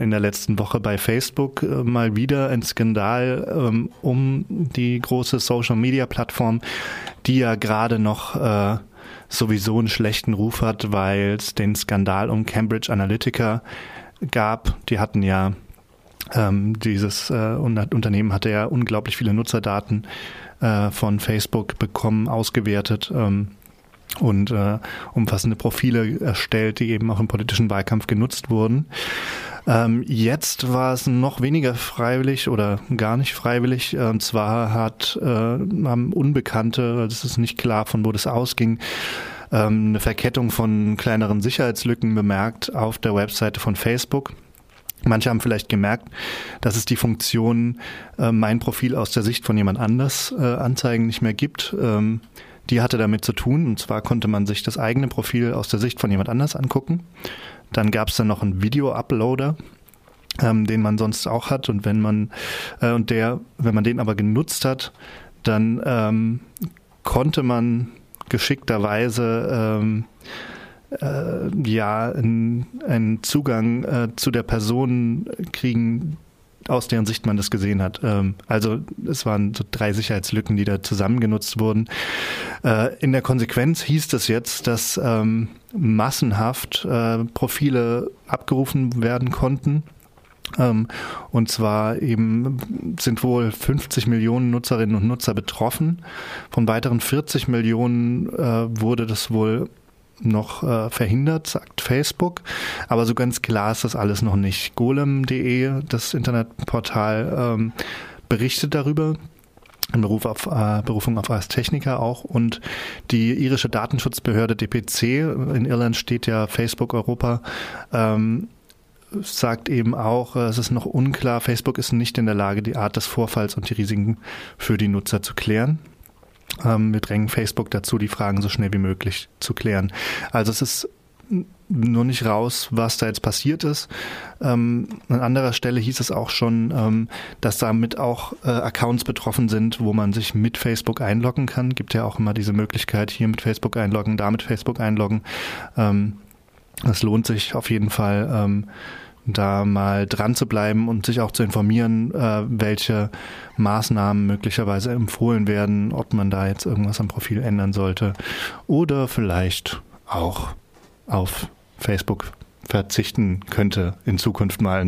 in der letzten Woche bei Facebook äh, mal wieder ein Skandal ähm, um die große Social-Media-Plattform, die ja gerade noch äh, sowieso einen schlechten Ruf hat, weil es den Skandal um Cambridge Analytica gab. Die hatten ja ähm, dieses äh, Unternehmen hatte ja unglaublich viele Nutzerdaten äh, von Facebook bekommen, ausgewertet. Ähm, und äh, umfassende Profile erstellt, die eben auch im politischen Wahlkampf genutzt wurden. Ähm, jetzt war es noch weniger freiwillig oder gar nicht freiwillig. Und zwar hat äh, Unbekannte, es ist nicht klar, von wo das ausging, ähm, eine Verkettung von kleineren Sicherheitslücken bemerkt auf der Webseite von Facebook. Manche haben vielleicht gemerkt, dass es die Funktion äh, mein Profil aus der Sicht von jemand anders äh, anzeigen nicht mehr gibt. Ähm, die hatte damit zu tun. Und zwar konnte man sich das eigene Profil aus der Sicht von jemand anders angucken. Dann gab es dann noch einen Video-Uploader, ähm, den man sonst auch hat. Und wenn man äh, und der, wenn man den aber genutzt hat, dann ähm, konnte man geschickterweise ähm, äh, ja einen Zugang äh, zu der Person kriegen, aus deren Sicht man das gesehen hat. Ähm, also es waren so drei Sicherheitslücken, die da zusammengenutzt wurden. Äh, in der Konsequenz hieß das jetzt, dass ähm, massenhaft äh, Profile abgerufen werden konnten. Ähm, und zwar eben sind wohl 50 Millionen Nutzerinnen und Nutzer betroffen. Von weiteren 40 Millionen äh, wurde das wohl noch äh, verhindert, sagt Facebook. Aber so ganz klar ist das alles noch nicht. Golem.de, das Internetportal, ähm, berichtet darüber. In Beruf auf, äh, Berufung auf als Techniker auch. Und die irische Datenschutzbehörde DPC, in Irland steht ja Facebook Europa, ähm, sagt eben auch, es ist noch unklar, Facebook ist nicht in der Lage, die Art des Vorfalls und die Risiken für die Nutzer zu klären. Ähm, wir drängen Facebook dazu, die Fragen so schnell wie möglich zu klären. Also es ist nur nicht raus, was da jetzt passiert ist. Ähm, an anderer Stelle hieß es auch schon, ähm, dass damit auch äh, Accounts betroffen sind, wo man sich mit Facebook einloggen kann. Gibt ja auch immer diese Möglichkeit, hier mit Facebook einloggen, da mit Facebook einloggen. Ähm, das lohnt sich auf jeden Fall. Da mal dran zu bleiben und sich auch zu informieren, äh, welche Maßnahmen möglicherweise empfohlen werden, ob man da jetzt irgendwas am Profil ändern sollte oder vielleicht auch auf Facebook verzichten könnte in Zukunft mal